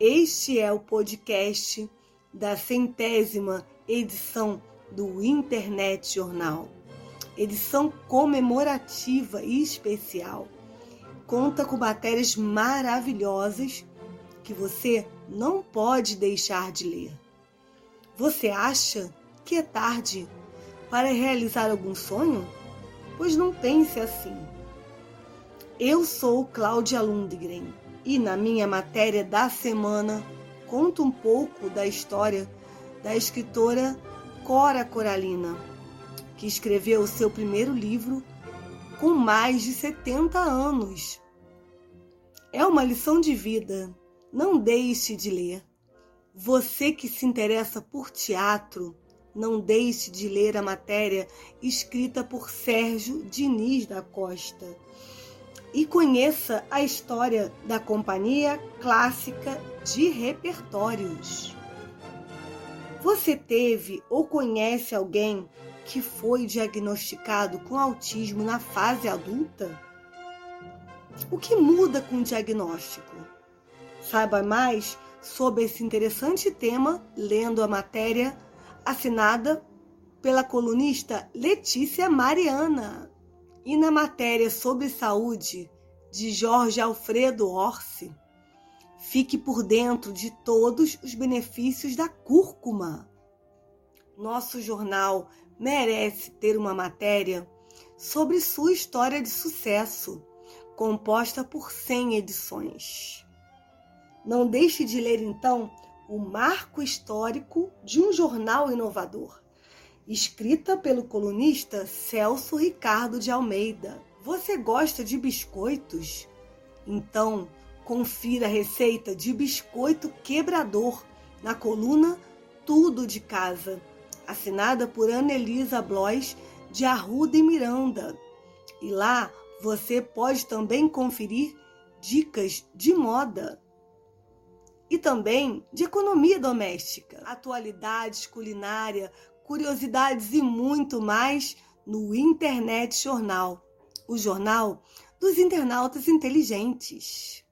Este é o podcast da centésima edição do Internet Jornal. Edição comemorativa e especial. Conta com matérias maravilhosas que você não pode deixar de ler. Você acha que é tarde para realizar algum sonho? Pois não pense assim. Eu sou Cláudia Lundgren e na minha matéria da semana conto um pouco da história da escritora Cora Coralina, que escreveu seu primeiro livro com mais de 70 anos. É uma lição de vida, não deixe de ler. Você que se interessa por teatro, não deixe de ler a matéria escrita por Sérgio Diniz da Costa e conheça a história da Companhia Clássica de Repertórios. Você teve ou conhece alguém que foi diagnosticado com autismo na fase adulta? O que muda com o diagnóstico? Saiba mais sobre esse interessante tema lendo a matéria assinada pela colunista Letícia Mariana. E na matéria sobre saúde de Jorge Alfredo Orsi, fique por dentro de todos os benefícios da cúrcuma. Nosso jornal merece ter uma matéria sobre sua história de sucesso, composta por 100 edições. Não deixe de ler então o marco histórico de um jornal inovador escrita pelo colunista Celso Ricardo de Almeida. Você gosta de biscoitos? Então, confira a receita de biscoito quebrador na coluna Tudo de Casa, assinada por Anelisa Blois de Arruda e Miranda. E lá você pode também conferir dicas de moda e também de economia doméstica, atualidades culinária, curiosidades e muito mais no Internet Jornal, o jornal dos internautas inteligentes.